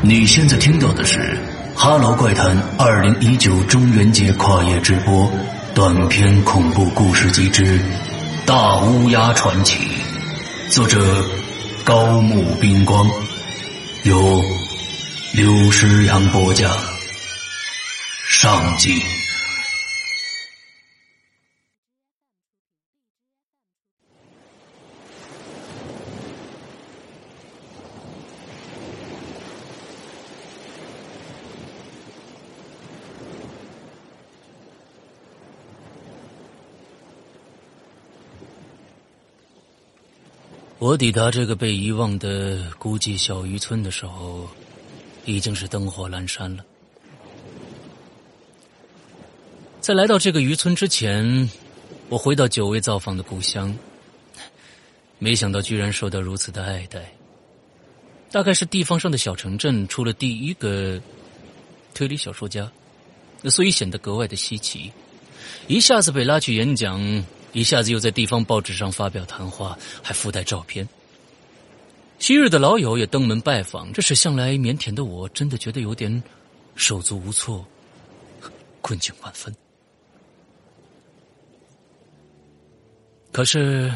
你现在听到的是《哈喽怪谈》二零一九中元节跨夜直播短篇恐怖故事集之《大乌鸦传奇》，作者高木冰光，由刘诗阳播讲，上集。我抵达这个被遗忘的孤寂小渔村的时候，已经是灯火阑珊了。在来到这个渔村之前，我回到久未造访的故乡，没想到居然受到如此的爱戴。大概是地方上的小城镇出了第一个推理小说家，所以显得格外的稀奇，一下子被拉去演讲。一下子又在地方报纸上发表谈话，还附带照片。昔日的老友也登门拜访，这使向来腼腆的我真的觉得有点手足无措，困境万分。可是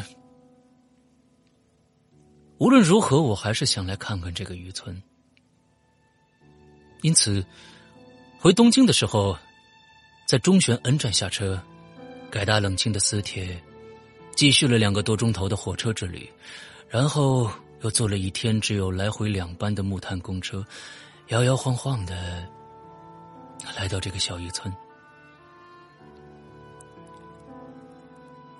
无论如何，我还是想来看看这个渔村。因此，回东京的时候，在中玄恩站下车。改搭冷清的私铁，继续了两个多钟头的火车之旅，然后又坐了一天只有来回两班的木炭公车，摇摇晃晃的来到这个小渔村。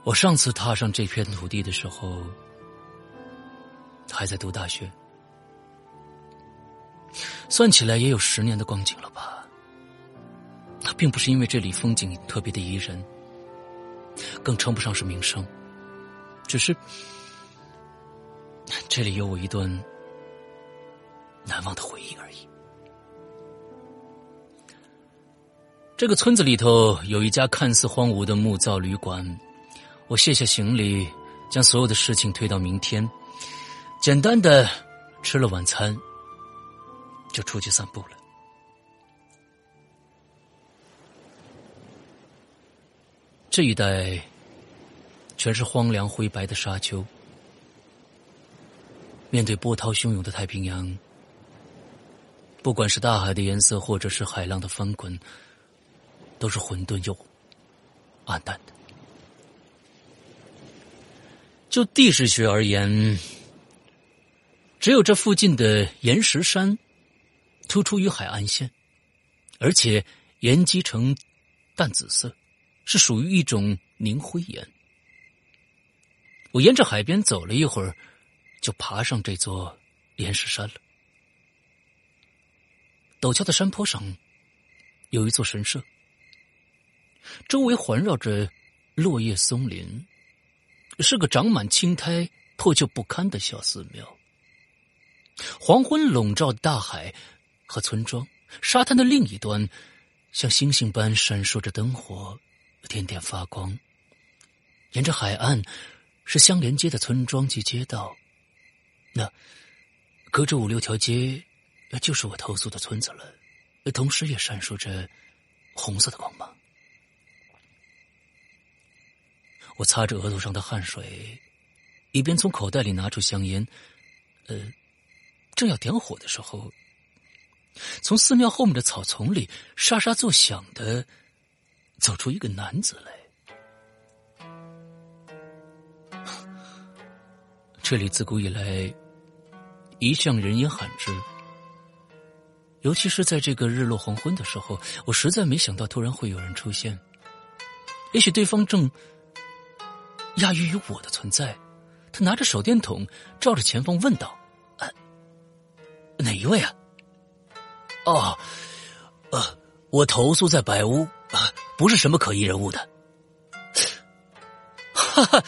我上次踏上这片土地的时候，还在读大学，算起来也有十年的光景了吧。那并不是因为这里风景特别的宜人。更称不上是名声，只是这里有我一段难忘的回忆而已。这个村子里头有一家看似荒芜的木造旅馆，我卸下行李，将所有的事情推到明天，简单的吃了晚餐，就出去散步了。这一带全是荒凉灰白的沙丘，面对波涛汹涌的太平洋，不管是大海的颜色，或者是海浪的翻滚，都是混沌又暗淡的。就地势学而言，只有这附近的岩石山突出于海岸线，而且岩基呈淡紫色。是属于一种凝灰岩。我沿着海边走了一会儿，就爬上这座岩石山了。陡峭的山坡上有一座神社，周围环绕着落叶松林，是个长满青苔、破旧不堪的小寺庙。黄昏笼罩大海和村庄，沙滩的另一端像星星般闪烁着灯火。点点发光。沿着海岸是相连接的村庄及街道，那隔着五六条街，就是我投宿的村子了。同时也闪烁着红色的光芒。我擦着额头上的汗水，一边从口袋里拿出香烟，呃，正要点火的时候，从寺庙后面的草丛里沙沙作响的。走出一个男子来。这里自古以来一向人烟罕至，尤其是在这个日落黄昏的时候，我实在没想到突然会有人出现。也许对方正讶异于我的存在，他拿着手电筒照着前方问道：“哪一位啊？”“哦，呃，我投宿在百屋。”不是什么可疑人物的，哈哈，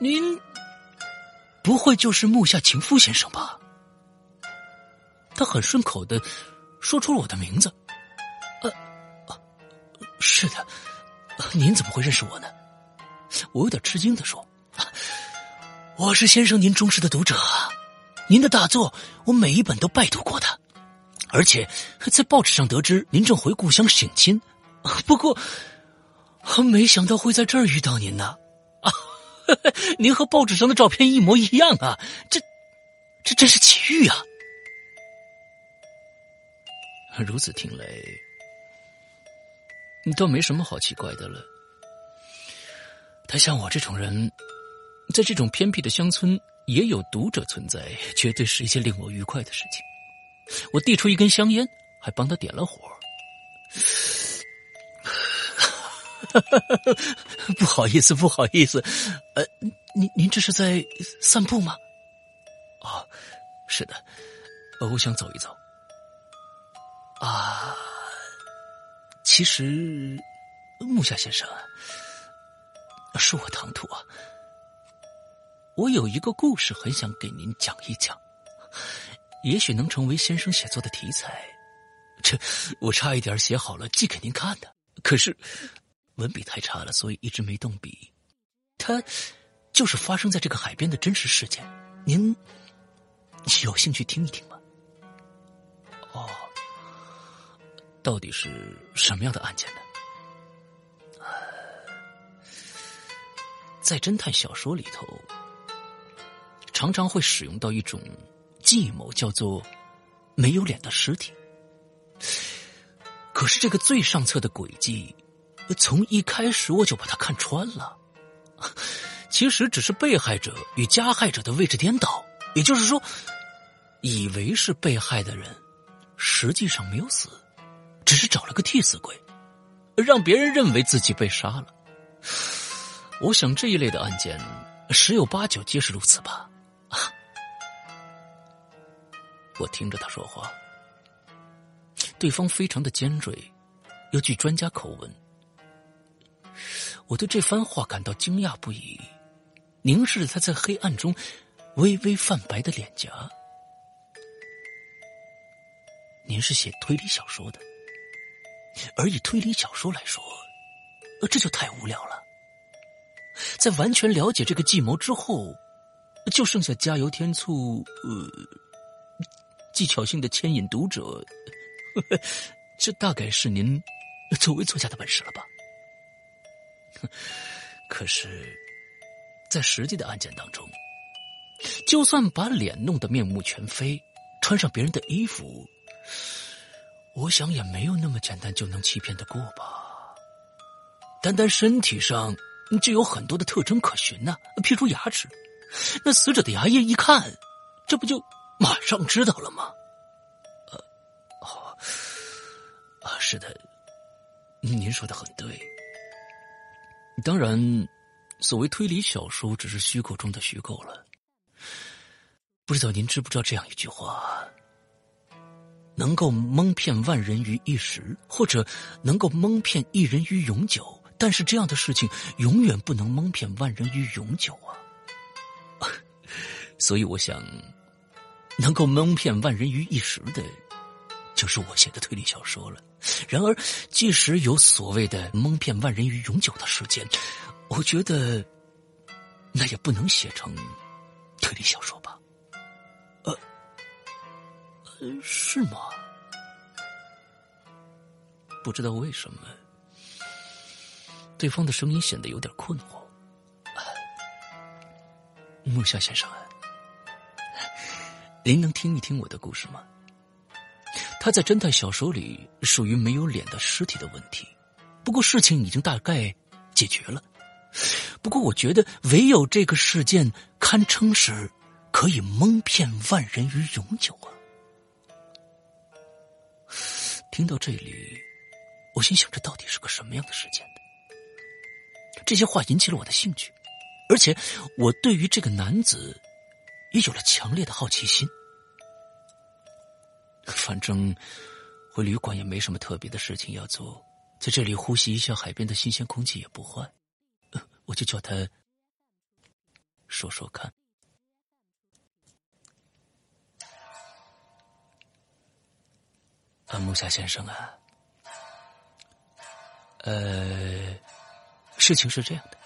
您不会就是木下晴夫先生吧？他很顺口的说出了我的名字。呃，是的，您怎么会认识我呢？我有点吃惊的说：“我是先生您忠实的读者，您的大作我每一本都拜读过的，而且在报纸上得知您正回故乡省亲。不过，没想到会在这儿遇到您呢。啊，您和报纸上的照片一模一样啊！这，这真是奇遇啊！如此听来，你倒没什么好奇怪的了。他像我这种人，在这种偏僻的乡村也有读者存在，绝对是一件令我愉快的事情。我递出一根香烟，还帮他点了火。不好意思，不好意思，呃，您您这是在散步吗？哦，是的，我想走一走。啊，其实木下先生，恕我唐突啊，我有一个故事很想给您讲一讲，也许能成为先生写作的题材。这我差一点写好了寄给您看的，可是文笔太差了，所以一直没动笔。它就是发生在这个海边的真实事件，您有兴趣听一听吗？哦。到底是什么样的案件呢？在侦探小说里头，常常会使用到一种计谋，叫做“没有脸的尸体”。可是这个最上策的诡计，从一开始我就把他看穿了。其实只是被害者与加害者的位置颠倒，也就是说，以为是被害的人，实际上没有死。只是找了个替死鬼，让别人认为自己被杀了。我想这一类的案件十有八九皆是如此吧。我听着他说话，对方非常的尖锐，又具专家口吻。我对这番话感到惊讶不已，凝视着他在黑暗中微微泛白的脸颊。您是写推理小说的？而以推理小说来说，这就太无聊了。在完全了解这个计谋之后，就剩下加油添醋、呃，技巧性的牵引读者。这大概是您作为作家的本事了吧？可是，在实际的案件当中，就算把脸弄得面目全非，穿上别人的衣服。我想也没有那么简单就能欺骗得过吧。单单身体上就有很多的特征可循呢，譬如牙齿，那死者的牙印一看，这不就马上知道了吗？呃，哦，啊，是的，您说的很对。当然，所谓推理小说只是虚构中的虚构了。不知道您知不知道这样一句话？能够蒙骗万人于一时，或者能够蒙骗一人于永久，但是这样的事情永远不能蒙骗万人于永久啊！所以我想，能够蒙骗万人于一时的，就是我写的推理小说了。然而，即使有所谓的蒙骗万人于永久的时间，我觉得那也不能写成推理小说吧呃。是吗？不知道为什么，对方的声音显得有点困惑。木下先生，您能听一听我的故事吗？他在侦探小说里属于没有脸的尸体的问题，不过事情已经大概解决了。不过我觉得，唯有这个事件堪称是可以蒙骗万人于永久啊！听到这里，我心想：这到底是个什么样的事件？这些话引起了我的兴趣，而且我对于这个男子也有了强烈的好奇心。反正回旅馆也没什么特别的事情要做，在这里呼吸一下海边的新鲜空气也不坏，我就叫他说说看。啊，木下先生啊，呃，事情是这样的，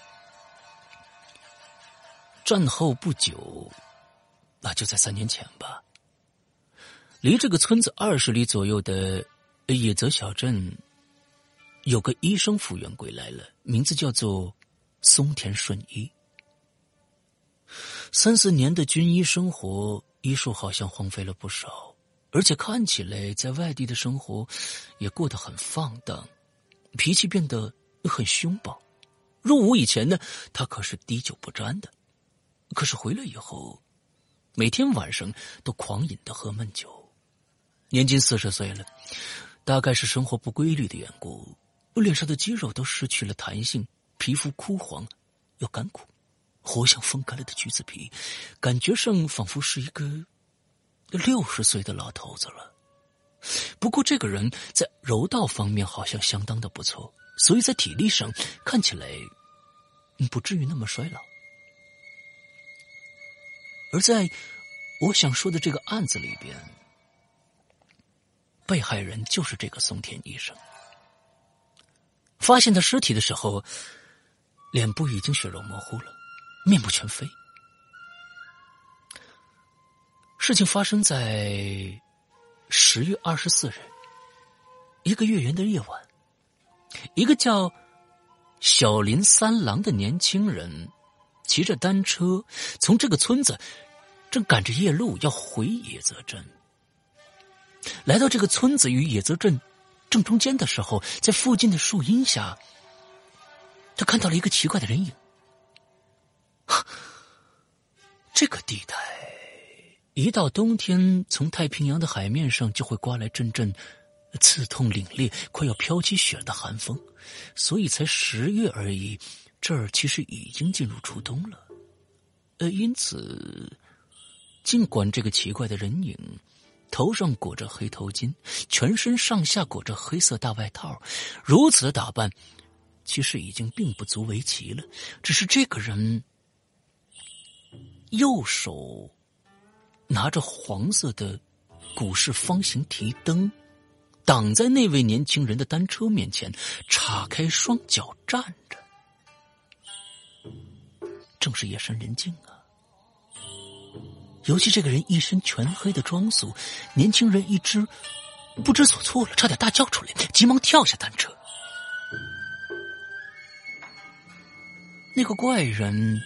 战后不久，那就在三年前吧。离这个村子二十里左右的野泽小镇，有个医生复员归来了，名字叫做松田顺一。三四年的军医生活，医术好像荒废了不少，而且看起来在外地的生活也过得很放荡，脾气变得很凶暴。入伍以前呢，他可是滴酒不沾的，可是回来以后，每天晚上都狂饮的喝闷酒。年近四十岁了，大概是生活不规律的缘故，我脸上的肌肉都失去了弹性，皮肤枯黄又干枯。活像风干了的橘子皮，感觉上仿佛是一个六十岁的老头子了。不过这个人在柔道方面好像相当的不错，所以在体力上看起来不至于那么衰老。而在我想说的这个案子里边，被害人就是这个松田医生。发现他尸体的时候，脸部已经血肉模糊了。面目全非。事情发生在十月二十四日，一个月圆的夜晚，一个叫小林三郎的年轻人骑着单车从这个村子正赶着夜路要回野泽镇。来到这个村子与野泽镇正中间的时候，在附近的树荫下，他看到了一个奇怪的人影。这个地带，一到冬天，从太平洋的海面上就会刮来阵阵刺痛、凛冽、快要飘起雪的寒风，所以才十月而已，这儿其实已经进入初冬了。呃，因此，尽管这个奇怪的人影头上裹着黑头巾，全身上下裹着黑色大外套，如此打扮，其实已经并不足为奇了。只是这个人。右手拿着黄色的古式方形提灯，挡在那位年轻人的单车面前，叉开双脚站着。正是夜深人静啊，尤其这个人一身全黑的装束，年轻人一知不知所措了，差点大叫出来，急忙跳下单车。那个怪人。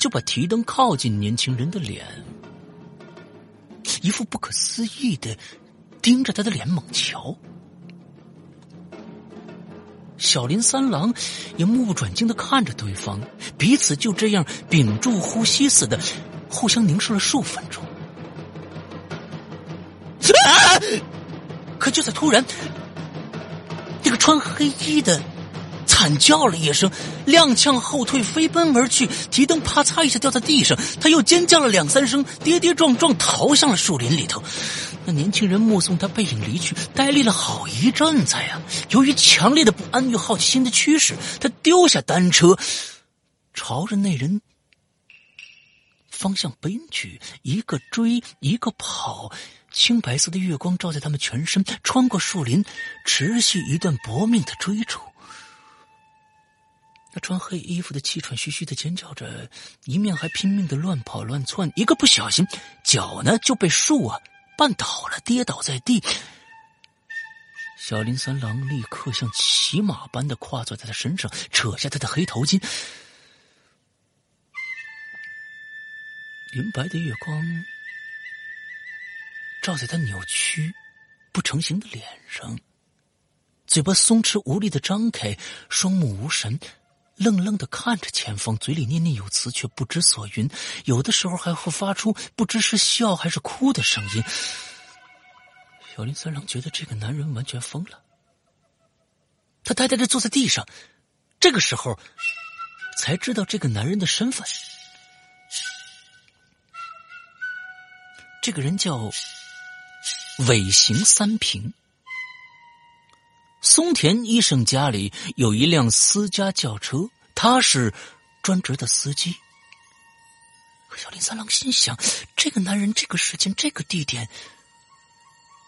就把提灯靠近年轻人的脸，一副不可思议的盯着他的脸猛瞧。小林三郎也目不转睛的看着对方，彼此就这样屏住呼吸似的互相凝视了数分钟。可就在突然，那个穿黑衣的。惨叫了一声，踉跄后退，飞奔而去。提灯啪嚓一下掉在地上，他又尖叫了两三声，跌跌撞撞逃向了树林里头。那年轻人目送他背影离去，呆立了好一阵子呀。由于强烈的不安与好奇心的驱使，他丢下单车，朝着那人方向奔去。一个追，一个跑，青白色的月光照在他们全身，穿过树林，持续一段搏命的追逐。那穿黑衣服的气喘吁吁的尖叫着，一面还拼命的乱跑乱窜，一个不小心，脚呢就被树啊绊倒了，跌倒在地。小林三郎立刻像骑马般的跨坐在他身上，扯下他的黑头巾。银白的月光照在他扭曲不成形的脸上，嘴巴松弛无力的张开，双目无神。愣愣的看着前方，嘴里念念有词，却不知所云。有的时候还会发出不知是笑还是哭的声音。小林三郎觉得这个男人完全疯了，他呆呆的坐在地上。这个时候，才知道这个男人的身份。这个人叫尾行三平。松田医生家里有一辆私家轿车，他是专职的司机。小林三郎心想：这个男人，这个时间，这个地点，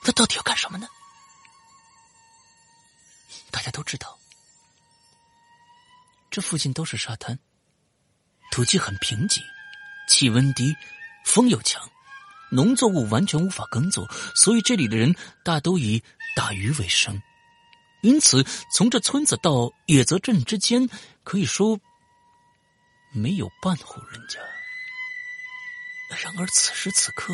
他到底要干什么呢？大家都知道，这附近都是沙滩，土气很贫瘠，气温低，风又强，农作物完全无法耕作，所以这里的人大都以打鱼为生。因此，从这村子到野泽镇之间，可以说没有半户人家。然而，此时此刻，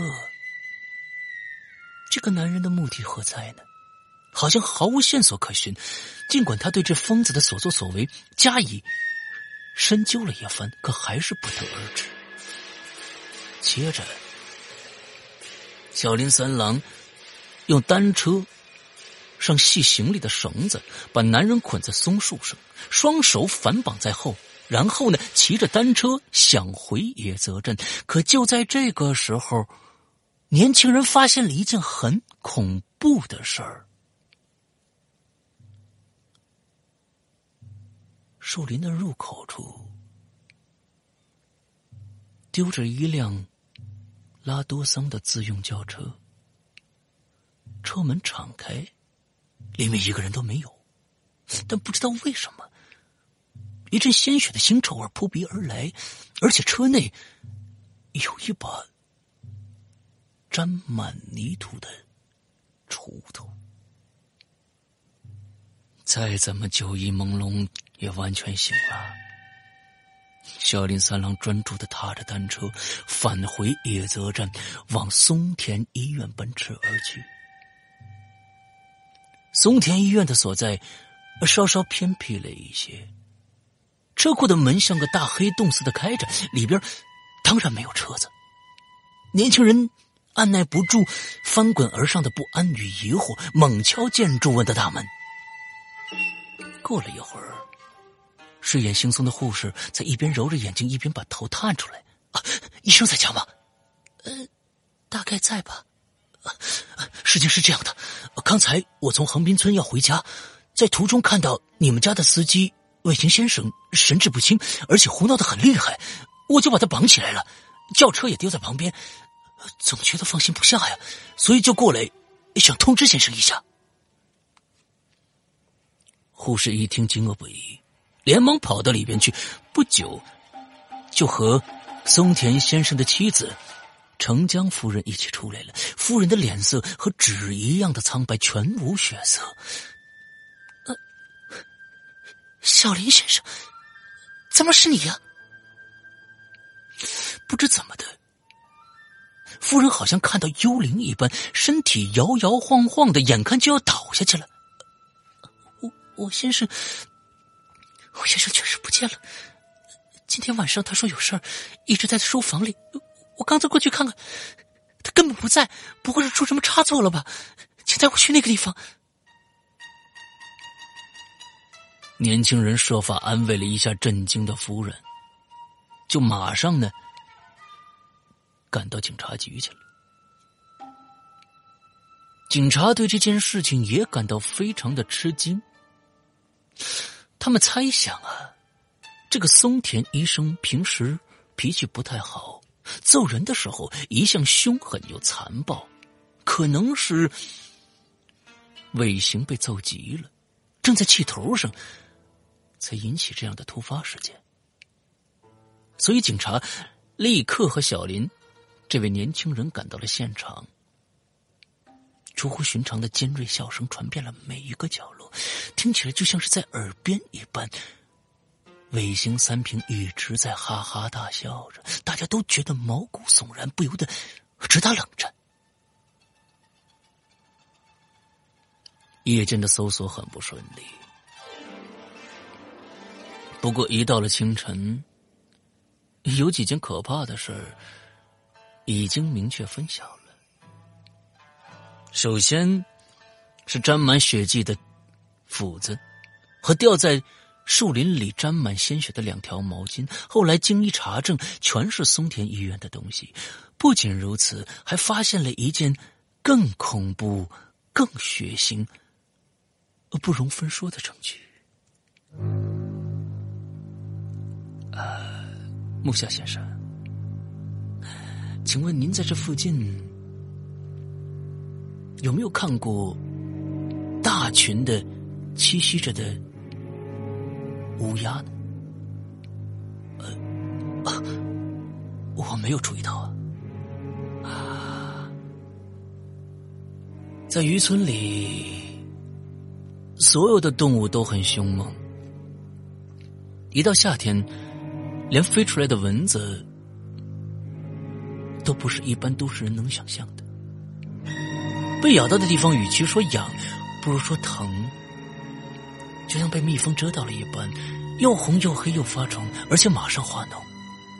这个男人的目的何在呢？好像毫无线索可循。尽管他对这疯子的所作所为加以深究了一番，可还是不得而知。接着，小林三郎用单车上系行李的绳子，把男人捆在松树上，双手反绑在后。然后呢，骑着单车想回野泽镇，可就在这个时候，年轻人发现了一件很恐怖的事儿：树林的入口处丢着一辆拉多桑的自用轿车，车门敞开，里面一个人都没有，但不知道为什么。一阵鲜血的腥臭味扑鼻而来，而且车内有一把沾满泥土的锄头。再怎么酒意朦胧，也完全醒了。小林三郎专注的踏着单车返回野泽站，往松田医院奔驰而去。松田医院的所在稍稍偏僻了一些。车库的门像个大黑洞似的开着，里边当然没有车子。年轻人按耐不住翻滚而上的不安与疑惑，猛敲建筑物的大门。过了一会儿，睡眼惺忪的护士在一边揉着眼睛，一边把头探出来：“啊，医生在家吗？”“呃，大概在吧。”“事情是这样的，刚才我从横滨村要回家，在途中看到你们家的司机。”卫星先生神志不清，而且胡闹的很厉害，我就把他绑起来了，轿车也丢在旁边，总觉得放心不下呀，所以就过来想通知先生一下。护士一听惊愕不已，连忙跑到里边去，不久就和松田先生的妻子成江夫人一起出来了。夫人的脸色和纸一样的苍白，全无血色。呃小林先生，怎么是你呀？不知怎么的，夫人好像看到幽灵一般，身体摇摇晃晃的，眼看就要倒下去了。我我先生，我先生确实不见了。今天晚上他说有事儿，一直在书房里。我刚才过去看看，他根本不在，不会是出什么差错了吧？请带我去那个地方。年轻人设法安慰了一下震惊的夫人，就马上呢赶到警察局去了。警察对这件事情也感到非常的吃惊，他们猜想啊，这个松田医生平时脾气不太好，揍人的时候一向凶狠又残暴，可能是尾行被揍急了，正在气头上。才引起这样的突发事件，所以警察立刻和小林这位年轻人赶到了现场。出乎寻常的尖锐笑声传遍了每一个角落，听起来就像是在耳边一般。尾行三平一直在哈哈大笑着，大家都觉得毛骨悚然，不由得直打冷战。夜间的搜索很不顺利。不过，一到了清晨，有几件可怕的事已经明确分晓了。首先，是沾满血迹的斧子和掉在树林里沾满鲜血的两条毛巾。后来经一查证，全是松田医院的东西。不仅如此，还发现了一件更恐怖、更血腥、不容分说的证据。呃，木下先生，请问您在这附近有没有看过大群的栖息着的乌鸦呢？呃，啊，我没有注意到啊。啊，在渔村里，所有的动物都很凶猛。一到夏天，连飞出来的蚊子都不是一般都市人能想象的。被咬到的地方，与其说痒，不如说疼。就像被蜜蜂蛰到了一般，又红又黑又发肿，而且马上化脓。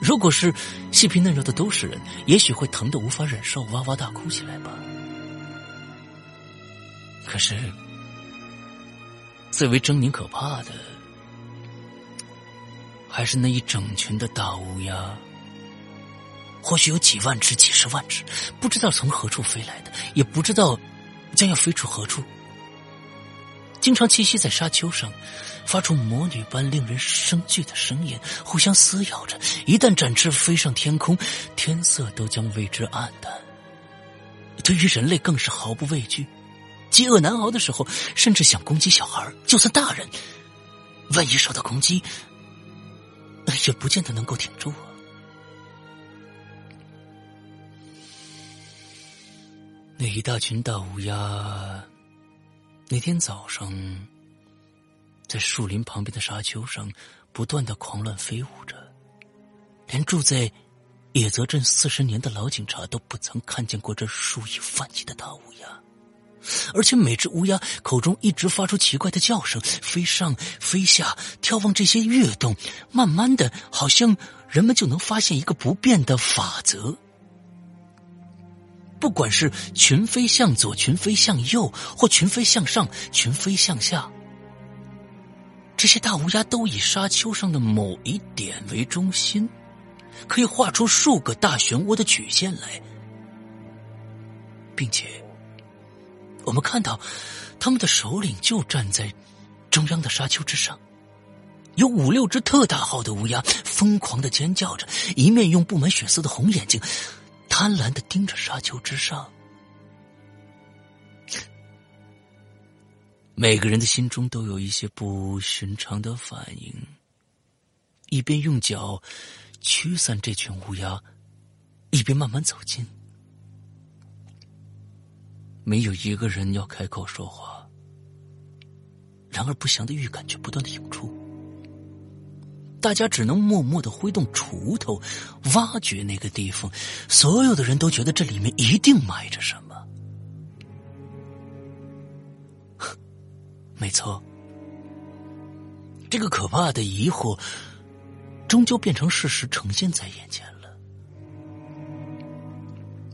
如果是细皮嫩肉的都市人，也许会疼得无法忍受，哇哇大哭起来吧。可是，最为狰狞可怕的，还是那一整群的大乌鸦。或许有几万只、几十万只，不知道从何处飞来的，也不知道将要飞出何处。经常栖息在沙丘上，发出魔女般令人生惧的声音，互相撕咬着。一旦展翅飞上天空，天色都将为之暗淡。对于人类更是毫不畏惧，饥饿难熬的时候，甚至想攻击小孩。就算大人，万一受到攻击，也不见得能够挺住啊。那一大群大乌鸦，那天早上，在树林旁边的沙丘上不断的狂乱飞舞着，连住在野泽镇四十年的老警察都不曾看见过这数以万计的大乌鸦，而且每只乌鸦口中一直发出奇怪的叫声，飞上飞下，眺望这些跃动，慢慢的，好像人们就能发现一个不变的法则。不管是群飞向左、群飞向右，或群飞向上、群飞向下，这些大乌鸦都以沙丘上的某一点为中心，可以画出数个大漩涡的曲线来，并且我们看到他们的首领就站在中央的沙丘之上，有五六只特大号的乌鸦疯狂的尖叫着，一面用布满血丝的红眼睛。贪婪的盯着沙丘之上，每个人的心中都有一些不寻常的反应。一边用脚驱散这群乌鸦，一边慢慢走近。没有一个人要开口说话，然而不祥的预感却不断的涌出。大家只能默默的挥动锄头，挖掘那个地方。所有的人都觉得这里面一定埋着什么。没错，这个可怕的疑惑，终究变成事实，呈现在眼前了。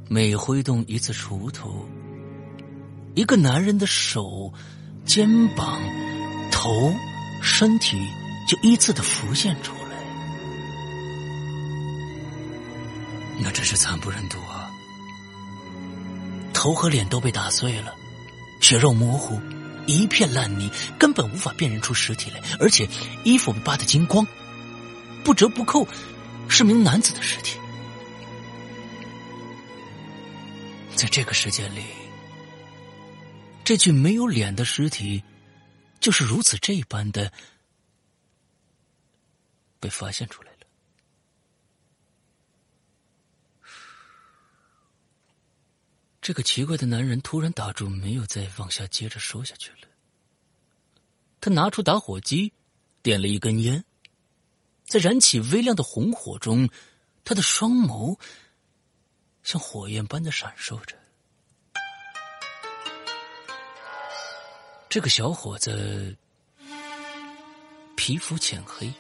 每挥动一次锄头，一个男人的手、肩膀、头、身体。就依次的浮现出来，那真是惨不忍睹啊！头和脸都被打碎了，血肉模糊，一片烂泥，根本无法辨认出实体来。而且衣服被扒得精光，不折不扣是名男子的尸体。在这个世界里，这具没有脸的尸体，就是如此这般的。被发现出来了。这个奇怪的男人突然打住，没有再往下接着说下去了。他拿出打火机，点了一根烟，在燃起微亮的红火中，他的双眸像火焰般的闪烁着。这个小伙子皮肤浅黑。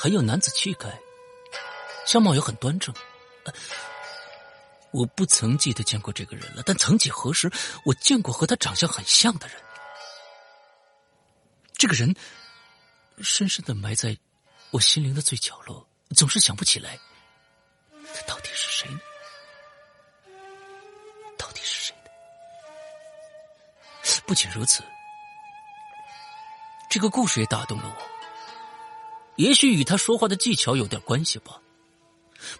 很有男子气概，相貌也很端正。我不曾记得见过这个人了，但曾几何时，我见过和他长相很像的人。这个人深深的埋在我心灵的最角落，总是想不起来，他到底是谁呢？到底是谁呢？不仅如此，这个故事也打动了我。也许与他说话的技巧有点关系吧，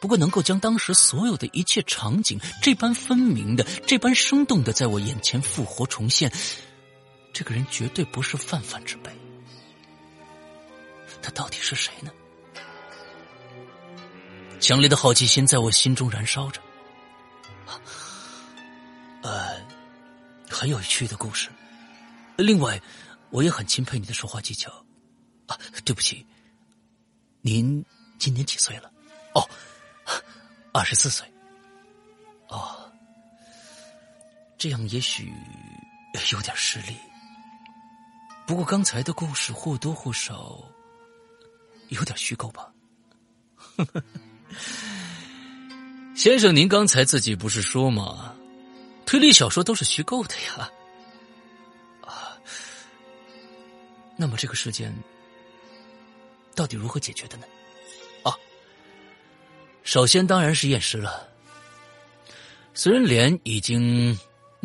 不过能够将当时所有的一切场景这般分明的、这般生动的在我眼前复活重现，这个人绝对不是泛泛之辈。他到底是谁呢？强烈的好奇心在我心中燃烧着。呃，很有趣的故事。另外，我也很钦佩你的说话技巧。啊，对不起，您今年几岁了？哦，二十四岁。哦，这样也许有点失礼。不过刚才的故事或多或少有点虚构吧。先生，您刚才自己不是说吗？推理小说都是虚构的呀。啊，那么这个事件。到底如何解决的呢？啊，首先当然是验尸了。虽然脸已经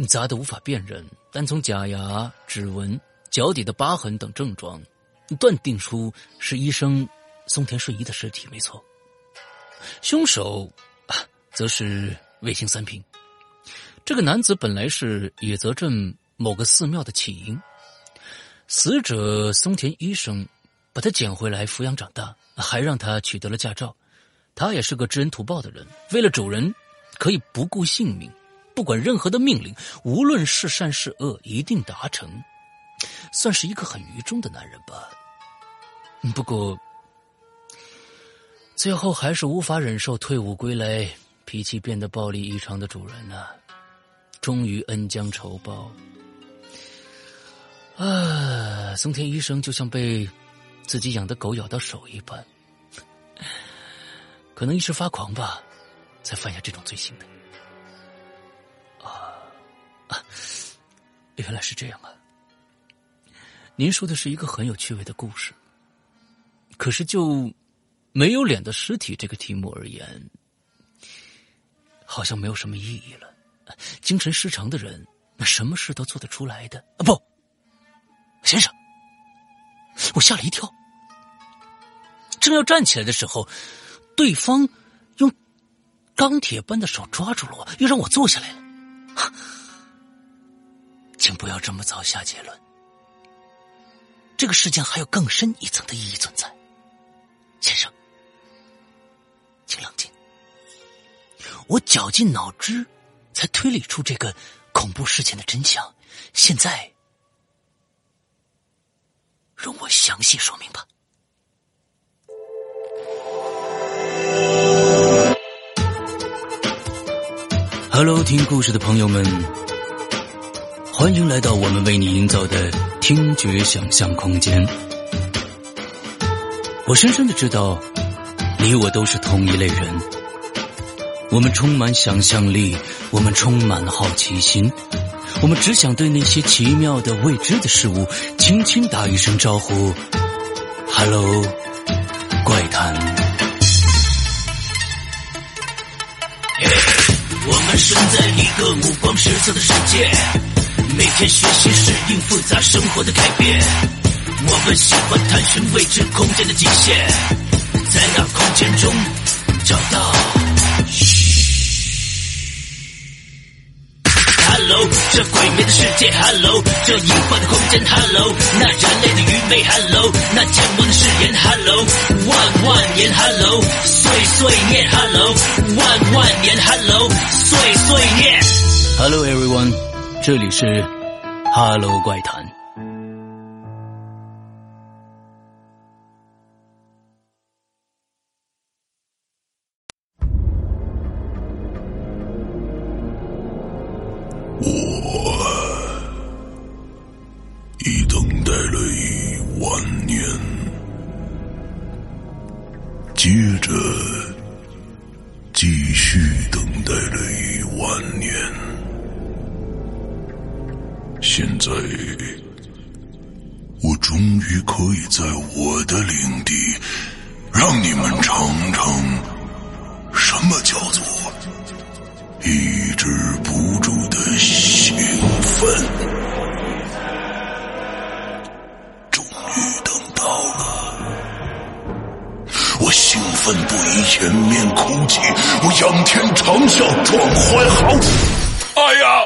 砸得无法辨认，但从假牙、指纹、脚底的疤痕等症状，断定出是医生松田顺一的尸体，没错。凶手啊，则是卫星三平。这个男子本来是野泽镇某个寺庙的起因，死者松田医生。把他捡回来抚养长大，还让他取得了驾照。他也是个知恩图报的人，为了主人，可以不顾性命，不管任何的命令，无论是善是恶，一定达成。算是一个很愚忠的男人吧。不过，最后还是无法忍受退伍归来脾气变得暴力异常的主人啊！终于恩将仇报。啊，松田医生就像被……自己养的狗咬到手一般，可能一时发狂吧，才犯下这种罪行的。啊啊，原来是这样啊！您说的是一个很有趣味的故事，可是就没有脸的尸体这个题目而言，好像没有什么意义了。精神失常的人，那什么事都做得出来的啊！不，先生。我吓了一跳，正要站起来的时候，对方用钢铁般的手抓住了我，又让我坐下来了。请不要这么早下结论，这个事件还有更深一层的意义存在，先生，请冷静。我绞尽脑汁才推理出这个恐怖事件的真相，现在。容我详细说明吧。Hello，听故事的朋友们，欢迎来到我们为你营造的听觉想象空间。我深深的知道，你我都是同一类人。我们充满想象力，我们充满好奇心。我们只想对那些奇妙的未知的事物轻轻打一声招呼，Hello，怪谈。我们生在一个五光十色的世界，每天学习适应复杂生活的改变。我们喜欢探寻未知空间的极限，在那空间中找到。这鬼魅的世界，Hello，这隐幻的空间，Hello，那人类的愚昧，Hello，那健忘的誓言，Hello，万万年，Hello，岁岁念，Hello，万万年，Hello，岁岁念。Hello everyone，这里是 Hello 怪谈。接着，继续等待了一万年。现在，我终于可以在我的领地，让你们尝尝前，面哭泣，我仰天长啸，壮怀豪情。哎呀！